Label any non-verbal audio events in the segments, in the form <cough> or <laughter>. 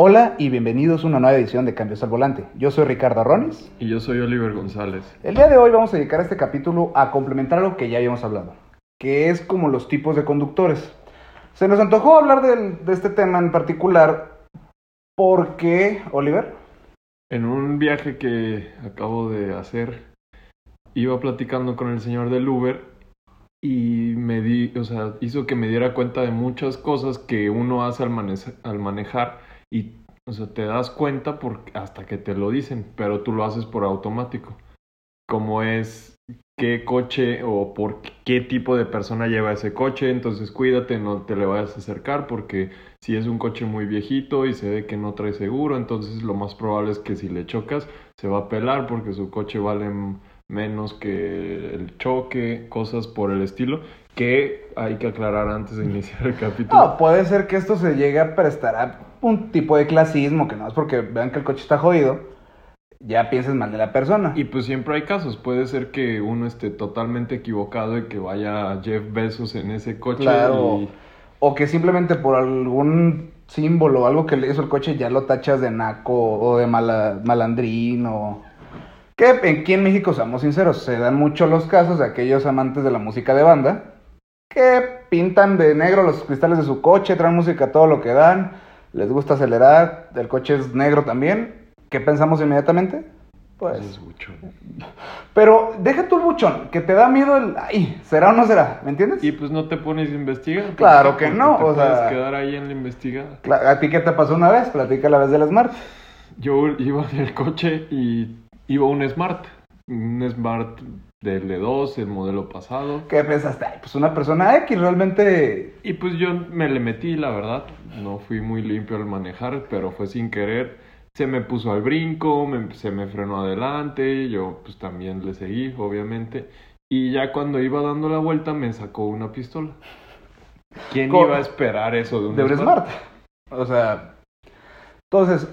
Hola y bienvenidos a una nueva edición de Cambios al Volante. Yo soy Ricardo Arronis. Y yo soy Oliver González. El día de hoy vamos a dedicar este capítulo a complementar lo que ya habíamos hablado, que es como los tipos de conductores. Se nos antojó hablar del- de este tema en particular porque, Oliver, En un viaje que acabo de hacer, iba platicando con el señor del Uber y me di, o sea, hizo que me diera cuenta de muchas cosas que uno hace al manejar y, o sea, te das cuenta por, hasta que te lo dicen, pero tú lo haces por automático. Como es qué coche o por qué tipo de persona lleva ese coche, entonces cuídate, no te le vayas a acercar porque si es un coche muy viejito y se ve que no trae seguro, entonces lo más probable es que si le chocas se va a pelar porque su coche vale menos que el choque, cosas por el estilo, que hay que aclarar antes de iniciar el <laughs> capítulo. no, puede ser que esto se llegue a prestar a un tipo de clasismo, que no es porque vean que el coche está jodido, ya pienses mal de la persona. Y pues siempre hay casos, puede ser que uno esté totalmente equivocado y que vaya Jeff Bezos en ese coche Claro. y O que simplemente por algún símbolo o algo que le hizo el coche ya lo tachas de naco o de mala- malandrín o... Que aquí en México, seamos sinceros, se dan mucho los casos de aquellos amantes de la música de banda que pintan de negro los cristales de su coche, traen música a todo lo que dan, les gusta acelerar, el coche es negro también. ¿Qué pensamos inmediatamente? Pues... es mucho. Pero deja tú el buchón, que te da miedo el... Ay, ¿será o no será? ¿Me entiendes? Y pues no te pones a investigar. Claro porque- que porque no, te o sea- puedes quedar ahí en la investigada. ¿A ti qué te pasó una vez? Platica la vez del Smart. Yo iba en el coche y iba un Smart. Un Smart del E2, el modelo pasado. ¿Qué pensaste? Ay, pues una persona X realmente... Y pues yo me le metí, la verdad. No fui muy limpio al manejar, pero fue sin querer. Se me puso al brinco, me- se me frenó adelante. Yo pues también le seguí, obviamente. Y ya cuando iba dando la vuelta me sacó una pistola. ¿Quién iba a esperar eso de un de un Smart? Smart. O sea... Entonces,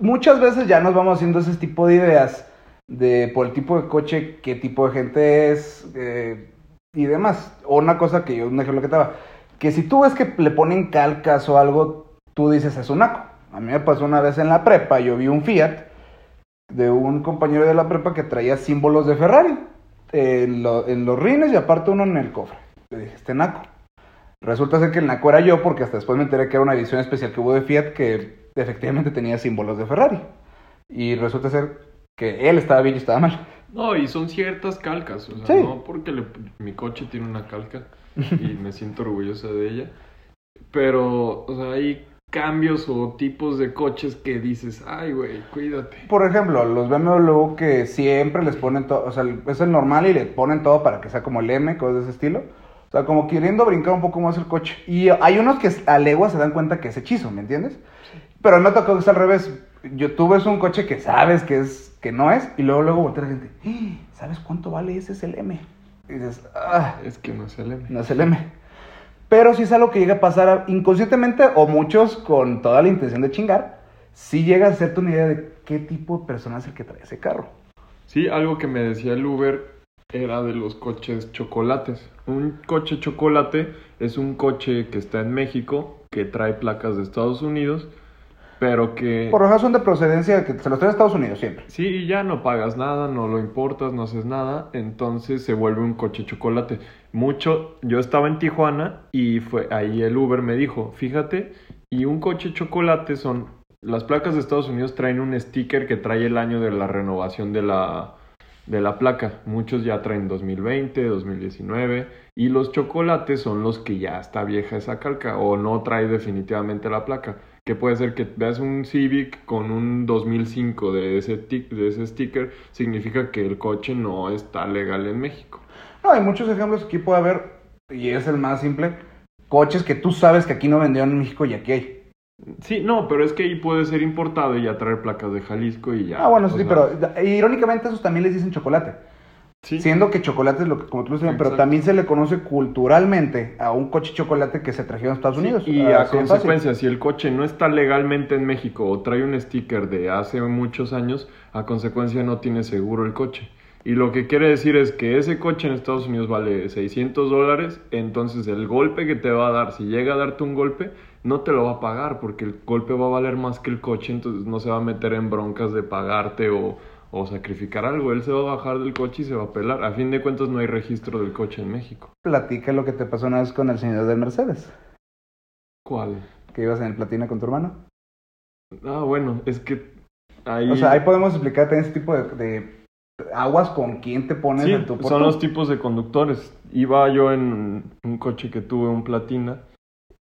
muchas veces ya nos vamos haciendo ese tipo de ideas de por el tipo de coche, qué tipo de gente es eh, y demás. O una cosa que yo, un ejemplo que te daba, que si tú ves que le ponen calcas o algo, tú dices es un naco. A mí me pasó una vez en la prepa, yo vi un Fiat de un compañero de la prepa que traía símbolos de Ferrari en, en los rines y aparte uno en el cofre. Le dije, este naco. Resulta ser que el naco era yo porque hasta después me enteré que era una edición especial que hubo de Fiat que efectivamente tenía símbolos de Ferrari. Y resulta ser que él estaba bien y estaba mal. No, y son ciertas calcas, o sea, Sí. no porque le- mi coche tiene una calca y me siento orgulloso de ella, pero, o sea, hay cambios o tipos de coches que dices, ay, güey, cuídate. Por ejemplo, los BMW que siempre les ponen todo, o sea, es el normal y le ponen todo para que sea como el M, cosas de ese estilo. O sea, como queriendo brincar un poco más el coche. Y hay unos que a legua se dan cuenta que es hechizo, ¿me entiendes? Pero me ha tocado que es al revés. Yo, tú ves un coche que sabes que es que no es y luego luego voltea la gente, "¡Ah! ¿sabes cuánto vale ese? Es el M. Y dices, ah, Es que no es el M. no es el M. Pero si es algo que llega a pasar inconscientemente o muchos con toda la intención de chingar, sí llega a hacerte una idea de qué tipo de persona es el que trae ese carro. Sí, algo que me decía el Uber era de los coches chocolates. Un coche chocolate es un coche que está en México, que trae placas de Estados Unidos, pero que... Por razón de procedencia que se los trae a Estados Unidos siempre. Sí, y ya no pagas nada, no lo importas, no haces nada, entonces se vuelve un coche chocolate. Mucho, yo estaba en Tijuana y fue ahí el Uber me dijo, fíjate, y un coche chocolate son, las placas de Estados Unidos traen un sticker que trae el año de la renovación de la, de la placa. Muchos ya traen 2020, 2019, y los chocolates son los que ya está vieja esa calca o no trae definitivamente la placa. Que puede ser que veas un Civic con un 2005 de ese, tic- de ese sticker, significa que el coche no está legal en México. No, hay muchos ejemplos aquí puede haber, y es el más simple, coches que tú sabes que aquí no vendieron en México y aquí hay. Sí, no, pero es que ahí puede ser importado y ya traer placas de Jalisco y ya. Ah, bueno, sí, pero irónicamente esos también les dicen chocolate. Sí. Siendo que chocolate es lo que, como tú lo decías, pero también se le conoce culturalmente a un coche chocolate que se trajeron a Estados Sí, Unidos. y Así a fácil. consecuencia, si el coche no está legalmente en México o trae un sticker de hace muchos años, a consecuencia no tiene seguro el coche. Y lo que quiere decir es que ese coche en Estados Unidos vale 600 dólares, entonces el golpe que te va a dar, si llega a darte un golpe, no te lo va a pagar porque el golpe va a valer más que el coche, entonces no se va a meter en broncas de pagarte o, o sacrificar algo. Él se va a bajar del coche y se va a pelar. A fin de cuentas no hay registro del coche en México. Platica lo que te pasó una vez con el señor de Mercedes, ¿Cuál? que ibas en el platina con tu hermano. Ah, bueno, es que ahí... O sea, ahí podemos explicar también ese tipo de, de aguas con quién te pones Sí, en tu son los tipos de conductores. Iba yo en un coche que tuve, un Platina,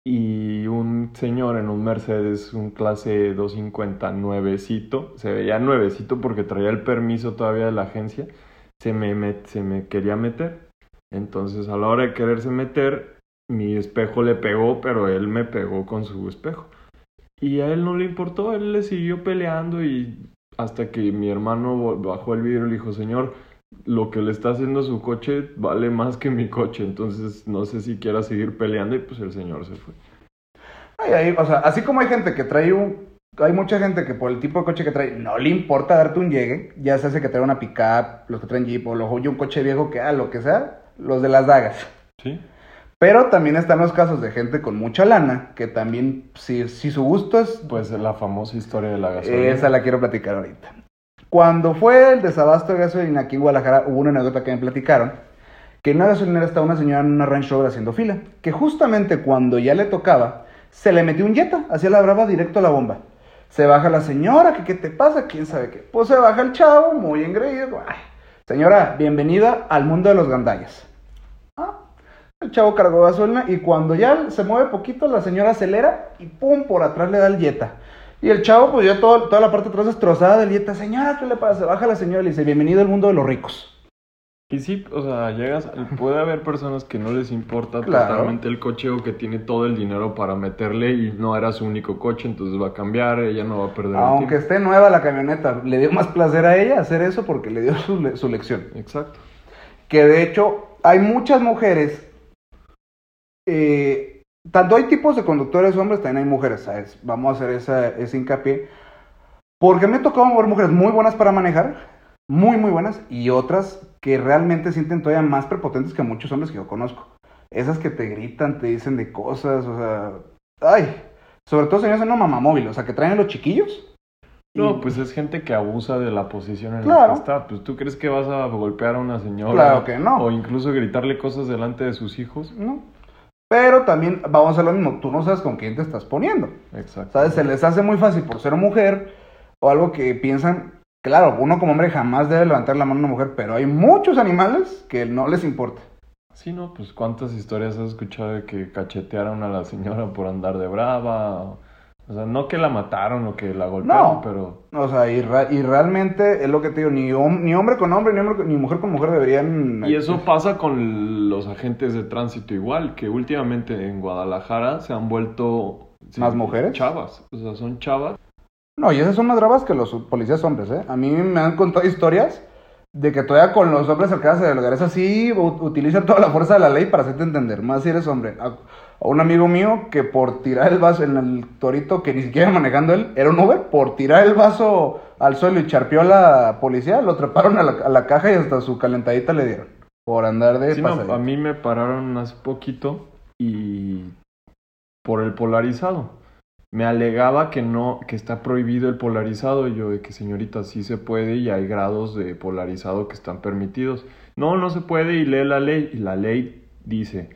y un señor en un Mercedes, un clase 250 nuevecito, se veía nuevecito porque traía el permiso todavía de la agencia, se me, met- se me quería meter. Entonces a la hora de quererse meter, mi espejo le pegó, pero él me pegó con su espejo. Y a él no le importó, él le siguió peleando y hasta que mi hermano bajó el vidrio y le dijo, señor, lo que le está haciendo su coche vale más que mi coche, entonces no sé si quiera seguir peleando y pues el señor se fue. Ay, ay, o sea, así como hay gente que trae un... Hay mucha gente que por el tipo de coche que trae no le importa darte un llegue, ya se hace que trae una pickup, los que traen Jeep o los un coche viejo que ah, lo que sea, los de las dagas. ¿Sí? Pero también están los casos de gente con mucha lana, que también, si, si su gusto es... Pues la famosa historia de la gasolina. Esa la quiero platicar ahorita. Cuando fue el desabasto de gasolina aquí en Guadalajara, hubo una anécdota que me platicaron, que en una gasolinera estaba una señora en una Range Rover haciendo fila, que justamente cuando ya le tocaba, se le metió un Jetta, hacia la brava directo a la bomba. Se baja la señora, que qué te pasa, quién sabe qué. Pues se baja el chavo, muy engreído. Ay, señora, bienvenida al mundo de los gandallas. Ah, el chavo cargó gasolina y cuando ya se mueve poquito, la señora acelera y pum, por atrás le da el Jetta. Y el chavo, pues ya todo- toda la parte de atrás destrozada del Jetta. Señora, ¿qué le pasa? Baja la señora y le dice, bienvenido al mundo de los ricos. Y sí, o sea, llegas, puede haber personas que no les importa Claro. totalmente el coche o que tiene todo el dinero para meterle y no era su único coche, entonces va a cambiar, ella no va a perder Aunque esté nueva la camioneta, le dio más placer a ella hacer eso porque le dio su, le- su lección. Exacto. Que de hecho, hay muchas mujeres. eh, tanto hay tipos de conductores hombres, también hay mujeres, ¿sabes? Vamos a hacer esa, ese hincapié. Porque me tocó ver mujeres muy buenas para manejar, muy, muy buenas, y otras que realmente sienten todavía más prepotentes que muchos hombres que yo conozco. Esas que te gritan, te dicen de cosas, o sea. ¡Ay! Sobre todo señores en una mamamóvil, o sea, que traen a los chiquillos. No, y- pues es gente que abusa de la posición en la Claro. que está. Pues tú crees que vas a golpear a una señora. Claro que no. O incluso gritarle cosas delante de sus hijos. ¿no? Pero también vamos a lo mismo, tú no sabes con quién te estás poniendo. Exacto. ¿Sabes? Se les hace muy fácil por ser mujer o algo que piensan, claro, uno como hombre jamás debe levantar la mano a una mujer, pero hay muchos animales que no les importa. Sí, no, pues cuántas historias has escuchado de que cachetearon a la señora por andar de brava. O, o sea, no que la mataron o que la golpearon, No. pero O sea, y, y realmente es lo que te digo, ni, hom- ni hombre con hombre, ni, hombre ni mujer con mujer deberían... Y eso pasa con los agentes de tránsito igual, que últimamente en Guadalajara se han vuelto... sí, ¿Más mujeres? Chavas, o sea, son chavas. No, y esas son más bravas que los policías hombres, ¿eh? A mí me han contado historias de que todavía con los hombres cercanos de lugares así utilizan toda la fuerza de la ley para hacerte entender, más si eres hombre. A, a un amigo mío que por tirar el vaso en el torito, que ni siquiera manejando él, era un Uber, por tirar el vaso al suelo y charpeó a la policía, lo treparon a la, a la caja y hasta su calentadita le dieron. Por andar de Sí, no, a mí me pararon hace poquito y por el polarizado. Me alegaba que no, que está prohibido el polarizado. Y yo de que señorita, sí se puede y hay grados de polarizado que están permitidos. No, no se puede y lee la ley. Y la ley dice,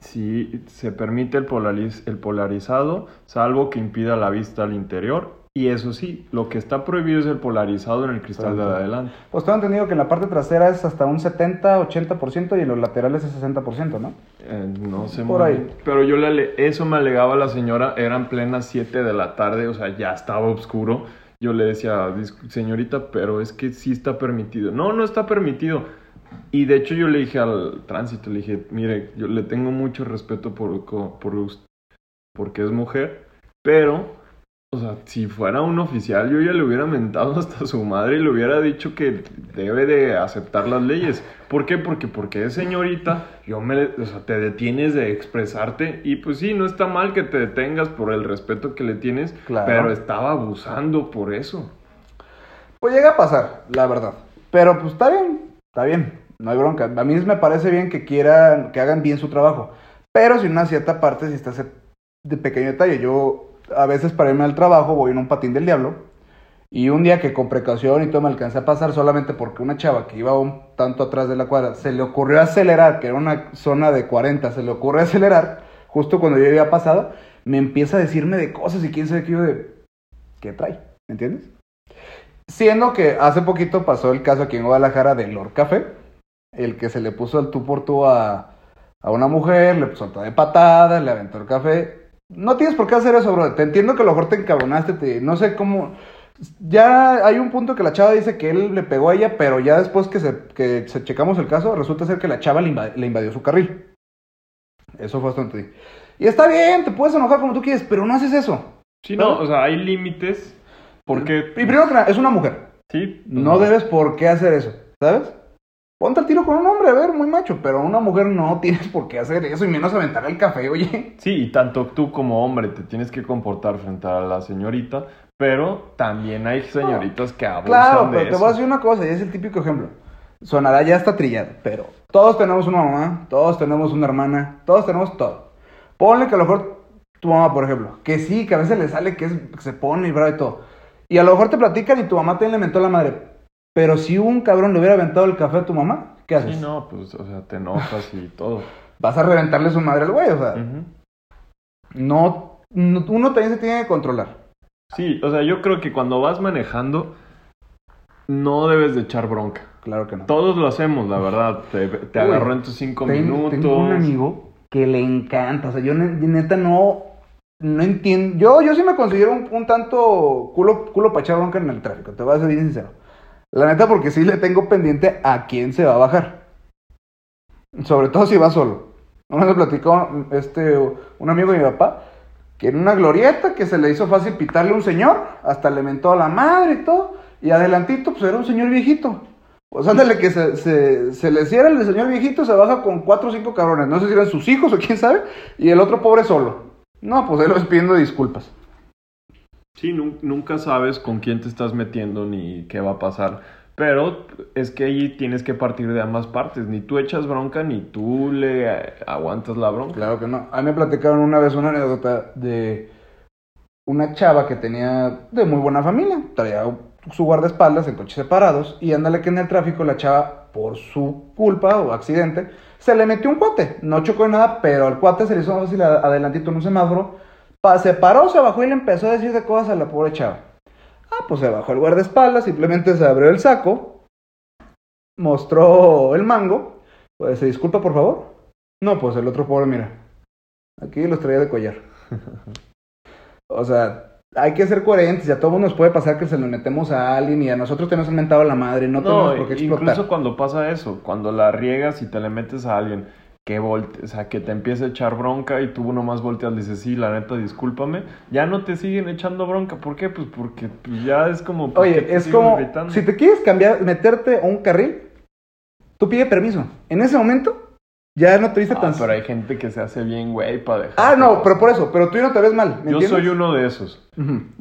si se permite el, polariz- el polarizado, salvo que impida la vista al interior. Y eso sí, lo que está prohibido es el polarizado en el cristal de adelante. Pues tengo entendido que en la parte trasera es hasta un 70-80% y en los laterales es 60%, ¿no? Eh, no sé Por muy ahí. bien. Pero yo le eso me alegaba la señora, eran plenas 7 de la tarde, o sea, ya estaba oscuro. Yo le decía, "Dis- señorita, pero es que sí está permitido. No, no está permitido. Y de hecho yo le dije al tránsito, le dije, mire, yo le tengo mucho respeto por, por us- porque es mujer, pero, o sea, si fuera un oficial, yo ya le hubiera mentado <laughs> hasta su madre y le hubiera dicho que debe de aceptar las leyes. ¿Por qué? Porque, porque es señorita, yo me, o sea, te detienes de expresarte y pues sí, no está mal que te detengas por el respeto que le tienes, Claro. pero estaba abusando por eso. Pues llega a pasar, la verdad. Pero pues está bien. Está bien, no hay bronca. A mí me parece bien que quieran, que hagan bien su trabajo. Pero sin una cierta parte, si estás de pequeño detalle. Yo, a veces para irme al trabajo, voy en un patín del diablo. Y un día que con precaución y todo me alcancé a pasar solamente porque una chava que iba un tanto atrás de la cuadra se le ocurrió acelerar, que era una zona de 40, se le ocurrió acelerar justo cuando yo había pasado, me empieza a decirme de cosas y quién sabe qué yo de... ¿Qué trae? ¿Me entiendes? Siendo que hace poquito pasó el caso aquí en Guadalajara del Lord Café, el que se le puso el tú por tú a, a una mujer, le soltó de patadas, le aventó el café. No tienes por qué hacer eso, bro. Te entiendo que a lo mejor te encabronaste, te, no sé cómo... Ya hay un punto que la chava dice que él le pegó a ella, pero ya después que se, que se checamos el caso, resulta ser que la chava le, invadió, le invadió su carril. Eso fue bastante. Y está bien, te puedes enojar como tú quieres, pero no haces eso. Sí, no, o sea, hay límites. Porque. Y primero que nada, es una mujer. Sí. No debes por qué hacer eso, ¿sabes? Ponte al tiro con un hombre, a ver, muy macho, pero una mujer no <laughs> tienes por qué hacer eso y menos aventar el café, oye. Sí, y tanto tú como hombre te tienes que comportar frente a la señorita, pero también hay señoritas que abusan Claro, de pero te eso. voy a decir una cosa, y es el típico ejemplo. Sonará ya está trillado, pero todos tenemos una mamá, todos tenemos una hermana, todos tenemos todo. Ponle que a lo mejor tu mamá, por ejemplo, que sí, que a veces le sale que, es, que se pone y bravo y todo. Y a lo mejor te platican y tu mamá te le mentó la madre. Pero si un cabrón le hubiera aventado el café a tu mamá, ¿qué haces? Sí, no, pues, o sea, te enojas y todo. Vas a reventarle su madre al güey, o sea, no, no- uno también se tiene que controlar. Sí, o sea, yo creo que cuando vas manejando, no debebes de echar bronca. Claro que no. Todos lo hacemos, la verdad. Te, te Uy, agarró en tus cinco Ten- minutos. Tengo un amigo que le encanta. O sea, yo ne- neta no, no entiendo. Yo, yo sí me considero un, un tanto culo, culo para echar bronca en el tráfico. Te voy a ser bien sincero. La neta, porque sí le tengo pendiente a quién se va a bajar. Sobre todo si va solo. Una vez me platicó este, un amigo de mi papá que en una glorieta que se le hizo fácil pitarle a un señor, hasta le mentó a la madre y todo, y adelantito, pues era un señor viejito. Pues ándale que se, se, se le cierra el señor viejito, se baja con cuatro o cinco cabrones, no sé si eran sus hijos o quién sabe, y el otro pobre solo. No, pues él los pidiendo disculpas. Sí, nun- nunca sabes con quién te estás metiendo ni qué va a pasar. Pero es que ahí tienes que partir de ambas partes. Ni tú echas bronca, ni tú le aguantas la bronca. Claro que no. A mí me platicaron una vez una anécdota de una chava que tenía de muy buena familia. Traía su guardaespaldas en coches separados. Y ándale que en el tráfico la chava, por su culpa o accidente, se le metió un cuate. No chocó en nada, pero al cuate se le hizo fácil a- adelantito en un semáforo. Se paró, se bajó y le empezó a decir de cosas a la pobre chava. Ah, pues se bajó el guardaespaldas, simplemente se abrió el saco, mostró el mango. Pues se disculpa, por favor. No, pues el otro pobre, mira. Aquí los traía de collar. <laughs> o sea, hay que ser coherentes. Y a todos nos puede pasar que se lo metemos a alguien y a nosotros tenemos mentado a la madre. No, tenemos por qué explotar. incluso cuando pasa eso, cuando la riegas y te le metes a alguien que volte, o sea, que te empiece a echar bronca y tú nomás volteas y dices, sí, la neta, discúlpame, ya no te siguen echando bronca. ¿Por qué? Pues porque pues, ya es como... ¿por qué Oye, es como, gritando? si te quieres cambiar, meterte a un carril, tú pide permiso. En ese momento, ya no te viste Ah, tan... pero hay gente que se hace bien, güey, para dejar. Ah, no, pero por eso, pero tú no te ves mal, ¿me Yo entiendes? soy uno de esos.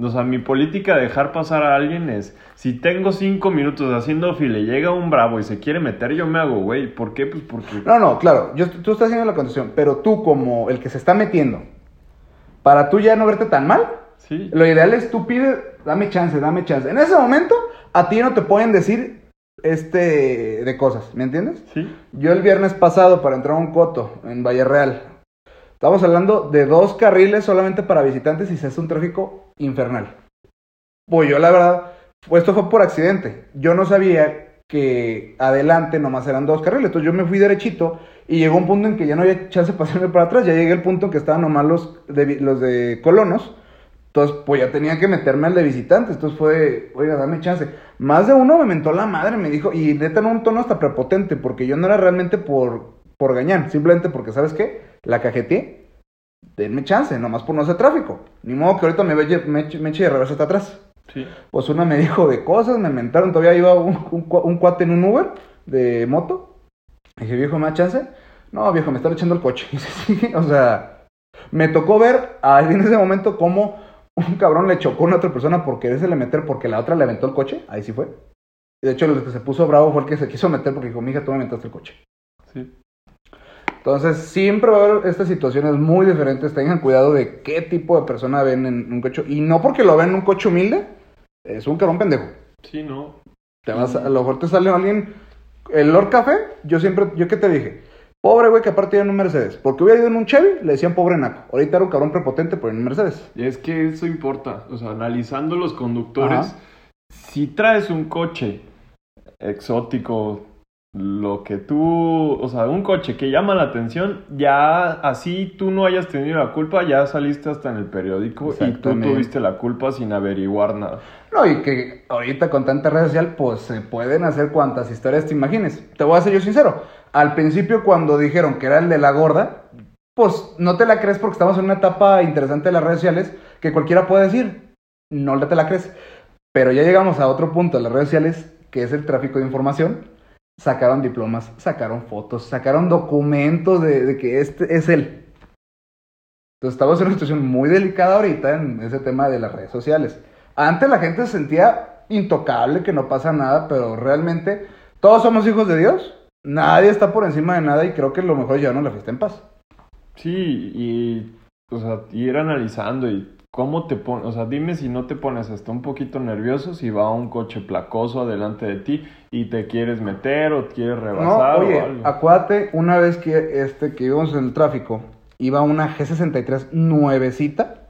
O sea, mi política de dejar pasar a alguien es, si tengo cinco minutos haciendo fila y llega un bravo y se quiere meter, yo me hago, güey. ¿Por qué? Pues porque... No, no, claro, yo, tú estás haciendo la condición, pero tú como el que se está metiendo, para tú ya no verte tan mal, Sí. lo ideal es tú pide, dame chance, dame chance. En ese momento, a ti no te pueden decir este de cosas, ¿me entiendes? Sí. Yo el viernes pasado para entrar a un coto en Valle Real, estamos hablando de dos carriles solamente para visitantes y se hace un tráfico infernal. Pues yo la verdad, pues esto fue por accidente. Yo no sabía que adelante nomás eran dos carriles, entonces yo me fui derechito y llegó un punto en que ya no había chance de pasarme para atrás, ya llegué al punto en que estaban nomás los de, los de colonos. Entonces, pues ya tenía que meterme al de visitantes. Entonces fue, oiga, dame chance. Más de uno me mentó la madre, me dijo, y neta en un tono hasta prepotente, porque yo no era realmente por, por gañar, simplemente porque, ¿sabes qué? La cajeteé. Denme chance, nomás por no hacer tráfico. Ni modo que ahorita me, ve- me, eche- me eche de reversa hasta atrás. Sí. Pues una me dijo de cosas, me mentaron. Todavía iba un, un, cua- un cuate en un Uber de moto. Dije, viejo, ¿me da chance? No, viejo, me está echando el coche. <laughs> Y se sigue, o sea, me tocó ver ahí en ese momento cómo un cabrón le chocó a una otra persona por quererse le meter porque la otra le aventó el coche. Ahí sí fue. Y de hecho, el que se puso bravo fue el que se quiso meter porque dijo, mija, tú me metiste el coche. Sí. Entonces, siempre va a haber estas situaciones muy diferentes. Tengan cuidado de qué tipo de persona ven en un coche. Y no porque lo ven en un coche humilde, es un carón pendejo. Sí, no. Te vas a, lo mejor te sale alguien. El Lord Café, yo siempre, yo qué te dije, pobre güey que aparte iba en un Mercedes. Porque hubiera ido en un Chevy, le decían pobre naco. Ahorita era un cabrón prepotente por ir en un Mercedes. Y es que eso importa. O sea, analizando los conductores, Ajá. si traes un coche exótico, lo que tú, o sea, un coche que llama la atención, ya así tú no hayas tenido la culpa, ya saliste hasta en el periódico y tú tuviste la culpa sin averiguar nada. No, y que ahorita con tanta red social, pues se pueden hacer cuantas historias te imagines. Te voy a ser yo sincero. Al principio, cuando dijeron que era el de la gorda, pues no te la crees porque estamos en una etapa interesante de las redes sociales que cualquiera puede decir. No te la crees. Pero ya llegamos a otro punto de las redes sociales, que es el tráfico de información. Sacaron diplomas, sacaron fotos, sacaron documentos de, que este es él. Entonces estamos en una situación muy delicada ahorita en ese tema de las redes sociales. Antes la gente se sentía intocable, que no pasa nada, pero realmente todos somos hijos de Dios. Nadie está por encima de nada y creo que lo mejor es llevarnos la fiesta en paz. Sí, y, o sea, ir analizando y cómo te pones, o sea, dime si no te pones hasta un poquito nervioso si va un coche placoso adelante de ti y te quieres meter o quieres No, rebasar oye, o algo. acuérdate, una vez que, este, que íbamos en el tráfico, iba una G63 nuevecita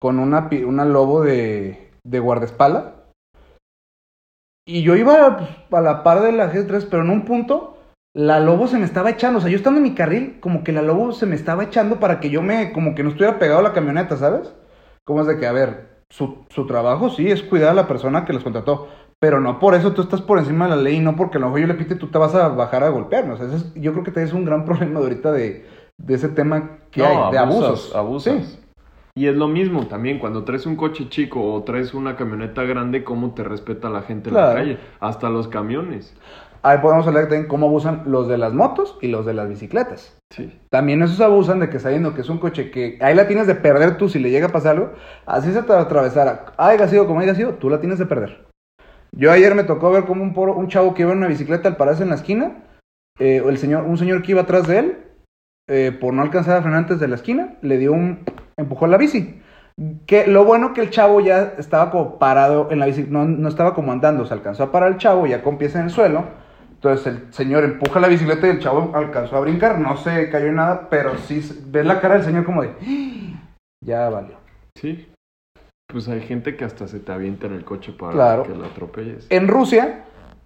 con una, una lobo de, de guardaespaldas. Y yo iba pues, a la par de la G3, pero en un punto la lobo se me estaba echando. O sea, yo estando en mi carril, como que la lobo se me estaba echando para que yo me, como que no estuviera pegado a la camioneta, ¿sabes? Como es de que, a ver, su, su trabajo sí es cuidar a la persona que los contrató. Pero no por eso tú estás por encima de la ley y no porque a lo mejor yo le pite tú te vas a bajar a golpearme. O sea, es- yo creo que te es un gran <laughs> problema de ahorita de, de ese tema que No, hay, de abusos. abusas. Sí. Y es lo mismo también, cuando traes un coche chico o traes una camioneta grande, ¿cómo te respeta la gente en la calle? Hasta los camiones. Ahí podemos hablar también cómo abusan los de las motos y los de las bicicletas. Sí. También esos abusan de que sabiendo que es un coche que ahí la tienes de perder tú si le llega a pasar algo, así se te atravesara, haya sido como haya sido, tú la tienes de perder. Yo ayer me tocó ver como un, poro- un chavo que iba en una bicicleta al pararse en la esquina, eh, el señor, un señor que iba atrás de él, eh, por no alcanzar a frenar antes de la esquina, le dio un empujó la bici. Que lo bueno que el chavo ya estaba como parado en la bici, no, no estaba como andando, se alcanzó a parar el chavo ya con pies en el suelo. Entonces el señor empuja la bicicleta y el chavo alcanzó a brincar, no se cayó en nada, pero sí ves la cara del señor como de ya valió. Sí. Pues hay gente que hasta se te avienta en el coche para Claro. que la atropelles. En Rusia,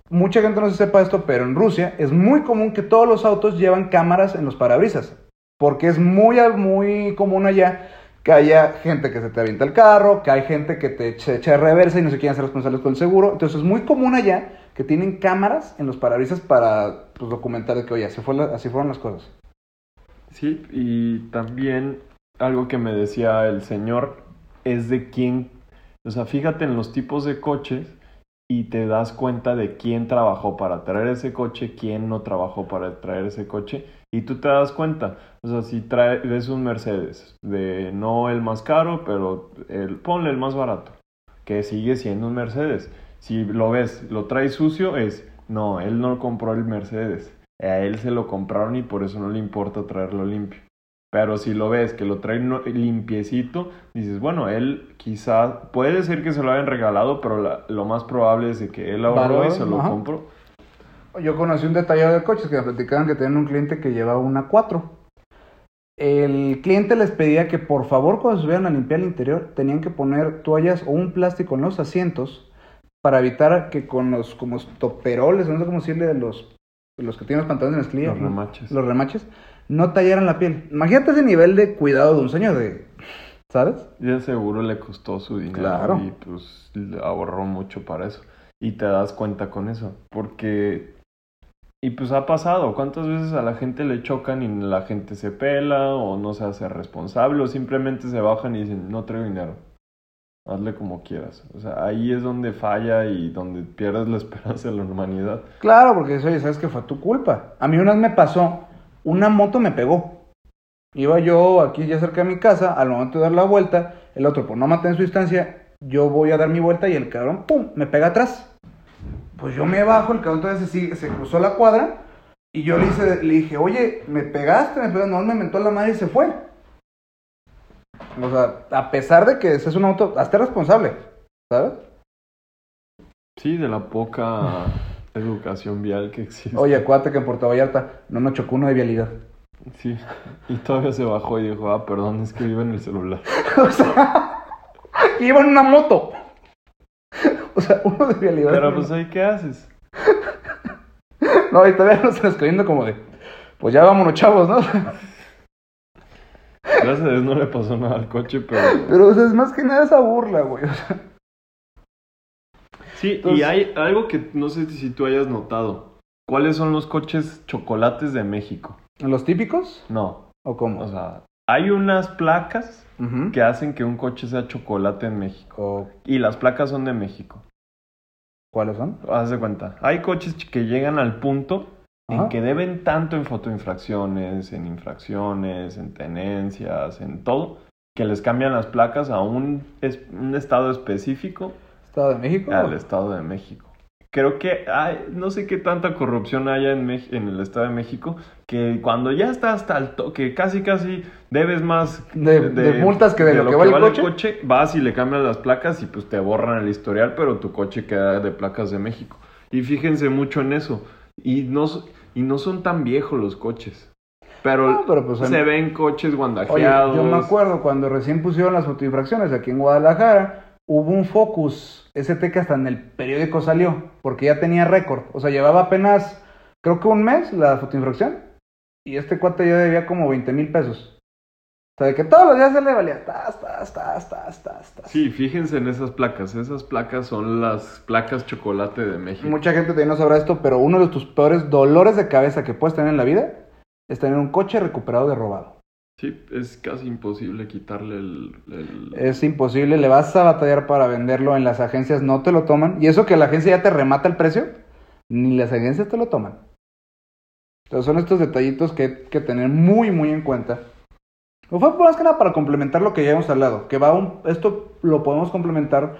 mucha gente no se sepa esto, pero en Rusia es muy común que todos los autos llevan cámaras en los parabrisas. Porque es muy, muy común allá que haya gente que se te avienta el carro, que hay gente que te se echa de reversa y no se quieren ser responsables con el seguro. Entonces es muy común allá que tienen cámaras en los parabrisas para pues, documentar de que, oye, así, fue así fueron las cosas. Sí, y también algo que me decía el señor es de quién, o sea, fíjate en los tipos de coches y te das cuenta de quién trabajó para traer ese coche, quién no trabajó para traer ese coche y tú te das cuenta, o sea, si traes un Mercedes, de no el más caro, pero el, ponle el más barato, que sigue siendo un Mercedes. Si lo ves, lo trae sucio, es, no, él no compró el Mercedes. A él se lo compraron y por eso no le importa traerlo limpio. Pero si lo ves que lo trae limpiecito, dices, bueno, él quizá, puede ser que se lo hayan regalado, pero la- lo más probable es de que él ahorró Valor, y se lo ajá. compró. Yo conocí un detallado de coches que me platicaban que tenían un cliente que llevaba una 4. El cliente les pedía que por favor cuando se subieran a limpiar el interior tenían que poner toallas o un plástico en los asientos para evitar que con los como toperoles, no sé cómo decirle, de los, los que tienen los pantalones de mezclilla, Los remaches. los remaches, no tallaran la piel. Imagínate ese nivel de cuidado de un señor de, ¿sabes? Ya seguro le costó su dinero Claro. y pues ahorró mucho para eso. Y te das cuenta con eso, porque... Y pues ha pasado, ¿cuántas veces a la gente le chocan y la gente se pela o no se hace responsable o simplemente se bajan y dicen, no traigo dinero? Hazle como quieras. O sea, ahí es donde falla y donde pierdes la <laughs> esperanza de la humanidad. Claro, porque oye, sabes que fue tu culpa. A mí una vez me pasó, una moto me pegó. Iba yo aquí ya cerca de mi casa, al momento de dar la vuelta, el otro por no mantener su distancia, yo voy a dar mi vuelta y el cabrón, ¡pum!, me pega atrás. Pues yo me bajo, el cabrón todavía se, se cruzó la cuadra y yo le, hice, le dije, oye, me pegaste, me pegaste, no, me mentó la madre y se fue. O sea, a pesar de que ese es un auto, hazte responsable, ¿sabes? Sí, de la poca <laughs> educación vial que existe. Oye, acuérdate que en Puerto Vallarta no nos chocó uno de vialidad. Sí. <laughs> Y todavía se bajó y dijo, ah, perdón, es que vive en el celular. <laughs> o sea, iba en una moto. <laughs> O sea, uno de vialidad. Pero pues ahí, ¿qué haces? <laughs> No, y todavía nos están escribiendo como de, pues ya vámonos, chavos, ¿no? <laughs> Gracias a Dios no le pasó nada al coche, pero... Pero, o sea, es más que nada esa burla, güey. O sea, Sí, y hay algo que no sé si tú hayas notado. ¿Cuáles son los coches chocolates de México? ¿Los típicos? No, ¿O cómo? o sea, hay unas placas Que hacen que un coche sea chocolate en México. ¿O Y las placas son de México. cuáles son? Haz de cuenta. Hay coches ch- que llegan al punto Ajá. en que deben tanto en fotoinfracciones, en infracciones, en tenencias, en todo, que les cambian las placas a un, es- un estado específico ¿Estado de México? al Estado de México. Creo que hay, no sé qué tanta corrupción haya en, el Estado de México, que cuando ya está hasta el toque, casi casi debes más De- de multas que de lo que vale el coche. vas y le cambian las placas y pues te borran el historial, pero tu coche queda de placas de México. Y fíjense mucho en eso. Y no, y no son tan viejos los coches. Pero, No, pero pues, se en- ven coches Oye, guandajeados. yo me acuerdo cuando recién pusieron las fotoinfracciones aquí en Guadalajara, hubo un Focus ST que hasta en el periódico salió, porque ya tenía récord. O sea, llevaba apenas, creo que un mes la fotoinfracción, y este cuate ya debía como 20 mil pesos. O sea, de que todos los días se le valía, tas, tas, tas, tas, tas, tas. Sí, fíjense en esas placas. Esas placas son las placas chocolate de México. Mucha gente todavía no sabrá esto, pero uno de tus peores dolores de cabeza que puedes tener en la vida es tener un coche recuperado de robado. Sí, es casi imposible quitarle el... el- Es imposible, le vas a batallar para venderlo en las agencias, no te lo toman. Y eso que la agencia ya te remata el precio, ni las agencias te lo toman. Entonces son estos detallitos que hay que tener muy, muy en cuenta. O fue más que nada para complementar lo que ya hemos hablado. Que va un, esto lo podemos complementar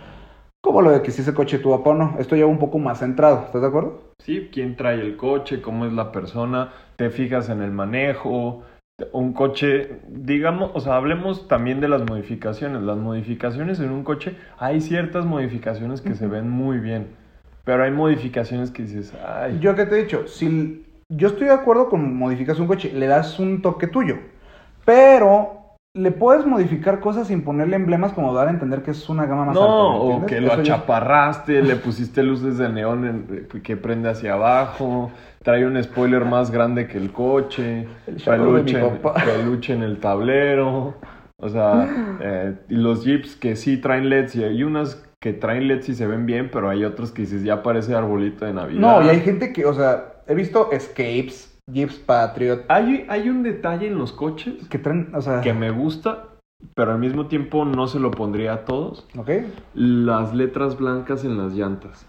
como lo de que si ese coche tuvo o no. Esto ya va un poco más centrado, ¿estás de acuerdo? Sí, quién trae el coche, cómo es la persona, te fijas en el manejo, un coche, digamos, o sea, hablemos también de las modificaciones. Las modificaciones en un coche, hay ciertas modificaciones que se ven muy bien, pero hay modificaciones que dices, ay, Yo que te he dicho, si yo estoy de acuerdo con modificas un coche, le das un toque tuyo, pero le puedes modificar cosas sin ponerle emblemas como dar a entender que es una gama más alta. no, ¿me o que lo Eso achaparraste, le pusiste luces de neón en- que prende hacia abajo, trae un spoiler más grande que el coche, El peluche, en- papá. peluche en el tablero, o sea, <laughs> eh, y los jeeps que sí traen LEDs y hay unas que traen LEDs y se ven bien, pero hay otros que dices, ya parece arbolito de Navidad. No, y hay gente que, o sea, he visto Escapes, Jeeps Patriot, Hay, hay un detalle en los coches que traen, o sea, que me gusta, pero al mismo tiempo no se lo pondría a todos. ¿ok? Las letras blancas en las llantas.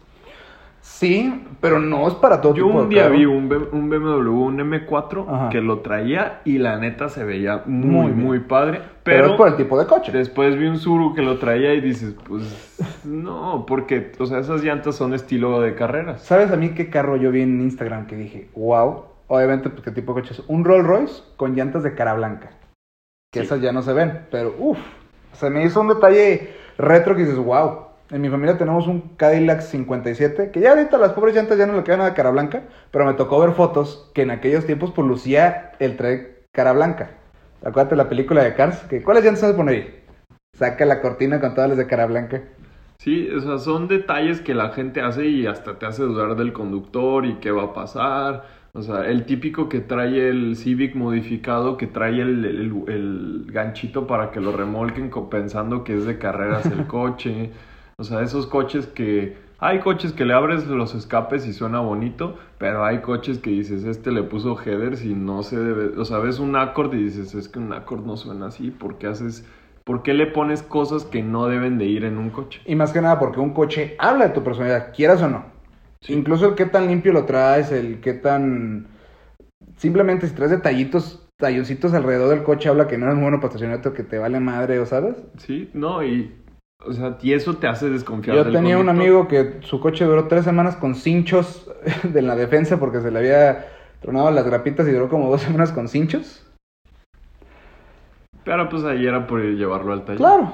Sí, pero no es para todo Yo tipo un día carro. vi un, B- un BMW, un M4, Ajá. que lo traía y la neta se veía Muy muy, padre. pero, Pero, es por el tipo de coche. después vi un Suru que lo traía y dices, pues no, porque, o sea, esas llantas son estilo de carreras. ¿Sabes a mí qué carro yo vi en Instagram que dije, wow? Obviamente, pues, ¿qué tipo de coche es? Un Rolls Royce con llantas de cara blanca. Que Sí. esas ya no se ven, pero uff, se me hizo un detalle retro que dices, wow. En mi familia tenemos un Cadillac 57, que ya ahorita las pobres llantas ya no le quedan nada de cara blanca, pero me tocó ver fotos que en aquellos tiempos pues lucía el traer cara blanca. Acuérdate la película de Cars, que ¿cuáles llantas vas a poner ahí? Saca la cortina con todas las de cara blanca. Sí, o sea, son detalles que la gente hace y hasta te hace dudar del conductor y qué va a pasar. O sea, el típico que trae el Civic modificado, que trae el, el- el ganchito para que lo remolquen pensando que es de carreras el <laughs> coche. O sea, esos coches que... Hay coches que le abres los escapes y suena bonito, pero hay coches que dices, este le puso headers y no se debe... O sea, ves un Accord y dices, es que un Accord no suena así, ¿por qué haces... ¿Por qué le pones cosas que no deben de ir en un coche? Y más que nada porque un coche habla de tu personalidad, quieras o no. Sí. Incluso el qué tan limpio lo traes, el qué tan... Simplemente si traes detallitos, talloncitos alrededor del coche, habla que no eres bueno para estacionarte que te vale madre, ¿o sabes? Sí, no, y O sea, y eso te hace desconfiar Yo del tenía un amigo que su coche duró tres semanas con cinchos <laughs> de la defensa porque se le había tronado las grapitas y duró como dos semanas con cinchos. Pero pues ahí era por llevarlo al taller. Claro,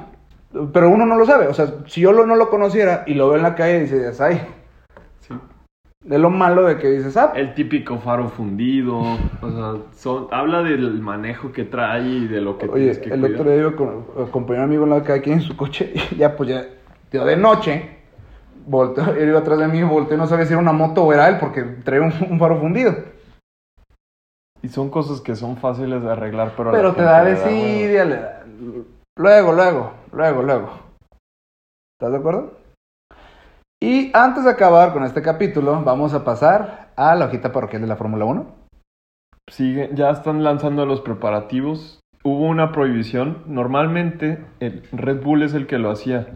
pero uno no lo sabe. O sea, si yo lo- no lo conociera y lo veo en la calle, dices, ay. De lo malo de que dices, ah, El típico faro fundido. O sea, son- habla del manejo que trae y de lo que Oye, tienes que el cuidar. otro día iba con, acompañé a un amigo en la calle aquí en su coche <laughs> y ya pues ya, tío, de noche, volteó, él iba atrás de mí, volteó y no sabía si era una moto o era él porque traía un, un faro fundido. Y son cosas que son fáciles de arreglar, pero... Pero te da desidia, luego, luego, luego, luego. ¿Estás de acuerdo? Y antes de acabar con este capítulo, vamos a pasar a la hojita parroquial de la Fórmula 1. Sigue, ya están lanzando los preparativos. Hubo una prohibición. Normalmente el Red Bull es el que lo hacía.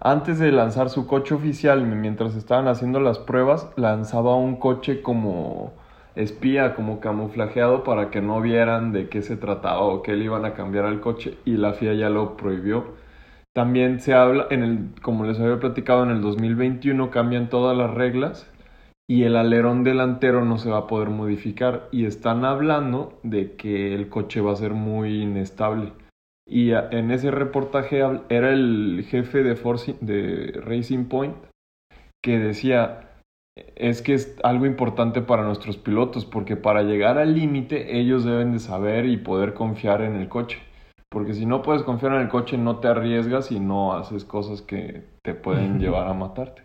Antes de lanzar su coche oficial, mientras estaban haciendo las pruebas, lanzaba un coche como espía, como camuflajeado para que no vieran de qué se trataba o qué le iban a cambiar al coche y la FIA ya lo prohibió. También se habla, en el, como les había platicado, en el 2021 cambian todas las reglas y el alerón delantero no se va a poder modificar y están hablando de que el coche va a ser muy inestable. Y en ese reportaje era el jefe de, Forci- de Racing Point que decía, es que es algo importante para nuestros pilotos porque para llegar al límite ellos deben de saber y poder confiar en el coche. Porque si no puedes confiar en el coche no te arriesgas y no haces cosas que te pueden llevar a matarte.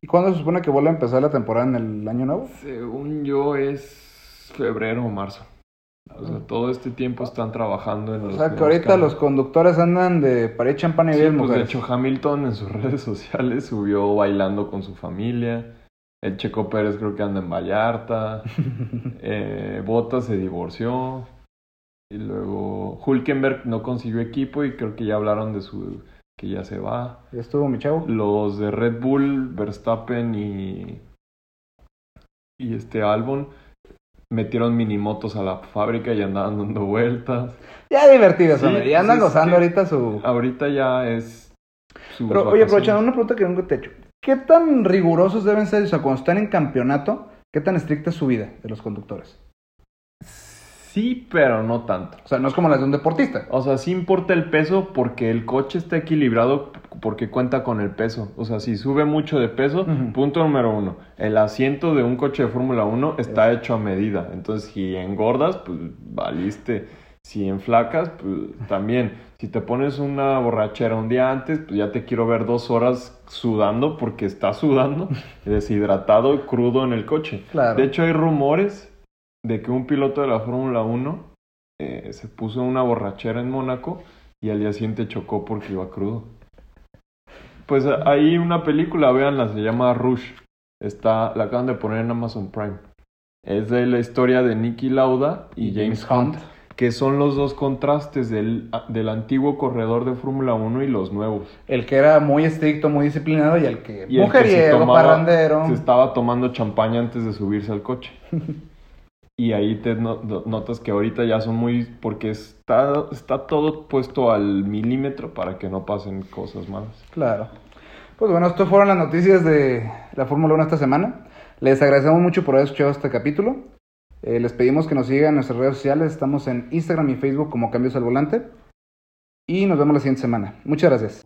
¿Y cuándo se supone que vuelve a empezar la temporada en el año nuevo? Según yo es febrero o marzo. O sea, todo este tiempo están trabajando en O los sea, que ahorita los conductores andan de para ir champán y Sí, bien, pues de hecho Hamilton en sus <laughs> redes sociales subió bailando con su familia. El Checo Pérez creo que anda en Vallarta. <laughs> eh, Bottas se divorció. Y luego Hulkenberg no consiguió equipo y creo que ya hablaron de su que ya se va. Ya estuvo mi chavo. Los de Red Bull, Verstappen y, y este Albon metieron minimotos a la fábrica y andaban dando vueltas. Ya divertidos, Sí, hombre. Ya andan gozando ahorita su... Ahorita ya es sus Pero, oye, aprovechando una pregunta que nunca te he hecho. ¿Qué tan rigurosos deben ser, o sea, cuando están en campeonato, qué tan estricta es su vida de los conductores? Sí, pero no tanto. O sea, no es como las de un deportista. O sea, sí importa el peso porque el coche está equilibrado porque cuenta con el peso. O sea, si sube mucho de peso, punto número uno, el asiento de un coche de Fórmula 1 está hecho a medida. Entonces, si engordas, pues valiste. Si enflacas, pues también. Si te pones una borrachera un día antes, pues ya te quiero ver dos horas sudando porque estás sudando, <laughs> deshidratado crudo en el coche. Claro. De hecho, hay rumores de que un piloto de la Fórmula 1 eh, se puso una borrachera en Mónaco y al día siguiente chocó porque iba crudo. Pues eh, hay una película, véanla, se llama Rush. Está, la acaban de poner en Amazon Prime. Es de la historia de Nicky Lauda y James Hunt, que son los dos contrastes del, del antiguo corredor de Fórmula 1 y los nuevos. El que era muy estricto, muy disciplinado y el que Y el que se mujeriego, tomaba- parrandero. Se estaba tomando champaña antes de subirse al coche. <laughs> y ahí te no- no- notas que ahorita ya son muy... Porque está, está todo puesto al milímetro para que no pasen cosas malas. Claro. Pues bueno, estas fueron las noticias de la Fórmula 1 esta semana. Les agradecemos mucho por haber escuchado este capítulo. Eh, les pedimos que nos sigan en nuestras redes sociales. Estamos en Instagram y Facebook como Cambios al Volante. Y nos vemos la siguiente semana. Muchas gracias.